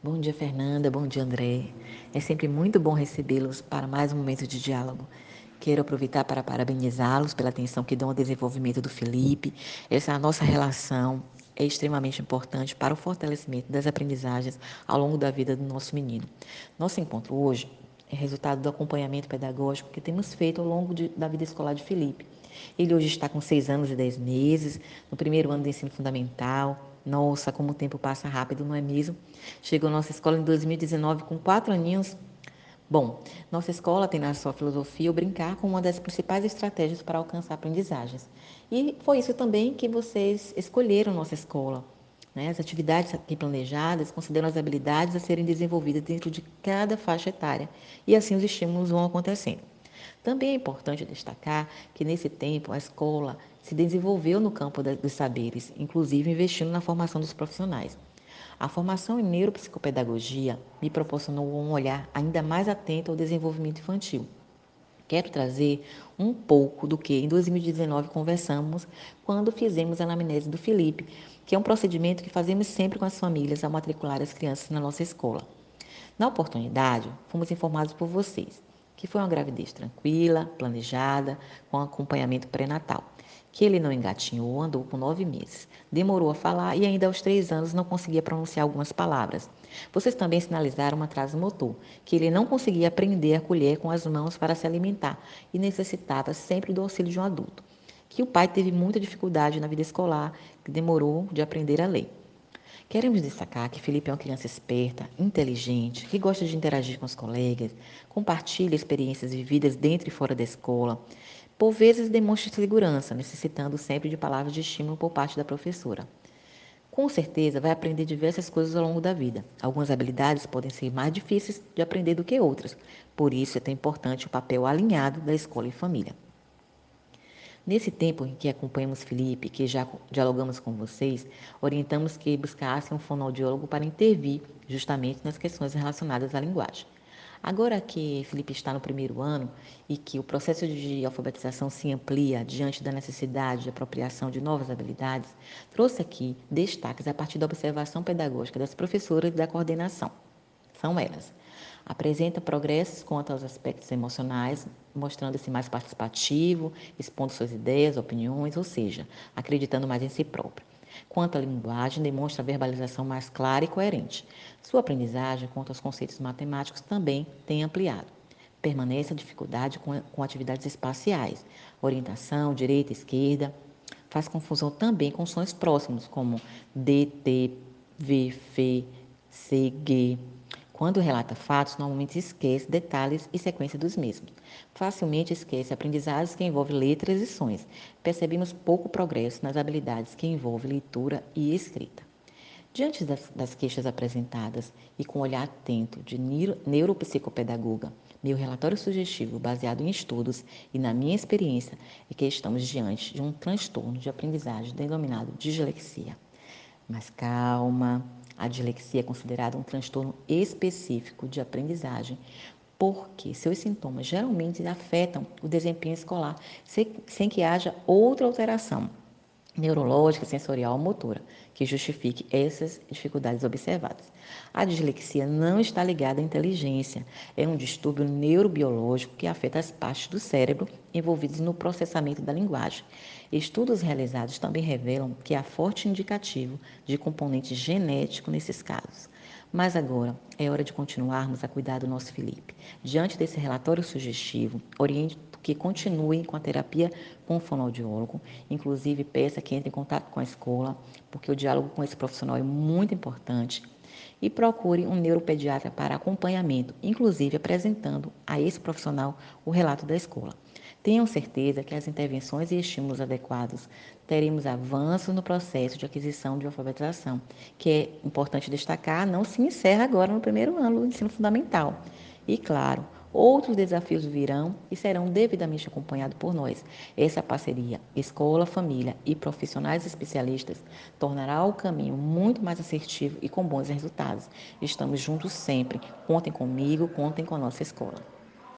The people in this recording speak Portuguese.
Bom dia, Fernanda. Bom dia, André. É sempre muito bom recebê-los para mais um momento de diálogo. Quero aproveitar para parabenizá-los pela atenção que dão ao desenvolvimento do Felipe. Essa nossa relação é extremamente importante para o fortalecimento das aprendizagens ao longo da vida do nosso menino. Nosso encontro hoje é resultado do acompanhamento pedagógico que temos feito ao longo de, da vida escolar de Felipe. Ele hoje está com seis anos e dez meses, no primeiro ano do ensino fundamental, nossa, como o tempo passa rápido, não é mesmo? Chegou à nossa escola em 2019 com quatro aninhos. Bom, nossa escola tem na sua filosofia o brincar como uma das principais estratégias para alcançar aprendizagens. E foi isso também que vocês escolheram nossa escola. Né? As atividades aqui planejadas consideram as habilidades a serem desenvolvidas dentro de cada faixa etária e assim os estímulos vão acontecendo. Também é importante destacar que nesse tempo a escola se desenvolveu no campo dos saberes, inclusive investindo na formação dos profissionais. A formação em neuropsicopedagogia me proporcionou um olhar ainda mais atento ao desenvolvimento infantil. Quero trazer um pouco do que em 2019 conversamos quando fizemos a anamnese do Felipe, que é um procedimento que fazemos sempre com as famílias ao matricular as crianças na nossa escola. Na oportunidade, fomos informados por vocês que foi uma gravidez tranquila, planejada, com acompanhamento pré-natal. Que ele não engatinhou, andou com nove meses. Demorou a falar e ainda aos três anos não conseguia pronunciar algumas palavras. Vocês também sinalizaram um atraso motor, que ele não conseguia aprender a colher com as mãos para se alimentar e necessitava sempre do auxílio de um adulto. Que o pai teve muita dificuldade na vida escolar, que demorou de aprender a ler. Queremos destacar que Felipe é uma criança esperta, inteligente, que gosta de interagir com os colegas, compartilha experiências vividas dentro e fora da escola. Por vezes demonstra segurança, necessitando sempre de palavras de estímulo por parte da professora. Com certeza vai aprender diversas coisas ao longo da vida. Algumas habilidades podem ser mais difíceis de aprender do que outras, por isso é tão importante o papel alinhado da escola e família. Nesse tempo em que acompanhamos Felipe, que já dialogamos com vocês, orientamos que buscassem um fonoaudiólogo para intervir justamente nas questões relacionadas à linguagem. Agora que Felipe está no primeiro ano e que o processo de alfabetização se amplia diante da necessidade de apropriação de novas habilidades, trouxe aqui destaques a partir da observação pedagógica das professoras e da coordenação. São elas: Apresenta progressos quanto aos aspectos emocionais, mostrando-se mais participativo, expondo suas ideias, opiniões, ou seja, acreditando mais em si próprio. Quanto à linguagem, demonstra a verbalização mais clara e coerente. Sua aprendizagem quanto aos conceitos matemáticos também tem ampliado. Permanece a dificuldade com, com atividades espaciais, orientação, direita, esquerda. Faz confusão também com sons próximos, como D, T, V, F, C, G, quando relata fatos, normalmente esquece detalhes e sequência dos mesmos. Facilmente esquece aprendizagens que envolvem letras e sons. Percebemos pouco progresso nas habilidades que envolvem leitura e escrita. Diante das, das queixas apresentadas e com um olhar atento de neuropsicopedagoga, meu relatório sugestivo, baseado em estudos e na minha experiência, é que estamos diante de um transtorno de aprendizagem denominado dislexia. Mas calma, a dislexia é considerada um transtorno específico de aprendizagem, porque seus sintomas geralmente afetam o desempenho escolar, sem, sem que haja outra alteração neurológica, sensorial ou motora que justifique essas dificuldades observadas. A dislexia não está ligada à inteligência, é um distúrbio neurobiológico que afeta as partes do cérebro envolvidas no processamento da linguagem. Estudos realizados também revelam que há forte indicativo de componente genético nesses casos. Mas agora é hora de continuarmos a cuidar do nosso Felipe. Diante desse relatório sugestivo, oriente que continue com a terapia com o fonoaudiólogo, inclusive peça que entre em contato com a escola, porque o diálogo com esse profissional é muito importante, e procure um neuropediatra para acompanhamento, inclusive apresentando a esse profissional o relato da escola. Tenham certeza que as intervenções e estímulos adequados teremos avanços no processo de aquisição de alfabetização, que é importante destacar, não se encerra agora no primeiro ano do ensino fundamental. E claro, Outros desafios virão e serão devidamente acompanhados por nós. Essa parceria, escola, família e profissionais especialistas, tornará o caminho muito mais assertivo e com bons resultados. Estamos juntos sempre. Contem comigo, contem com a nossa escola.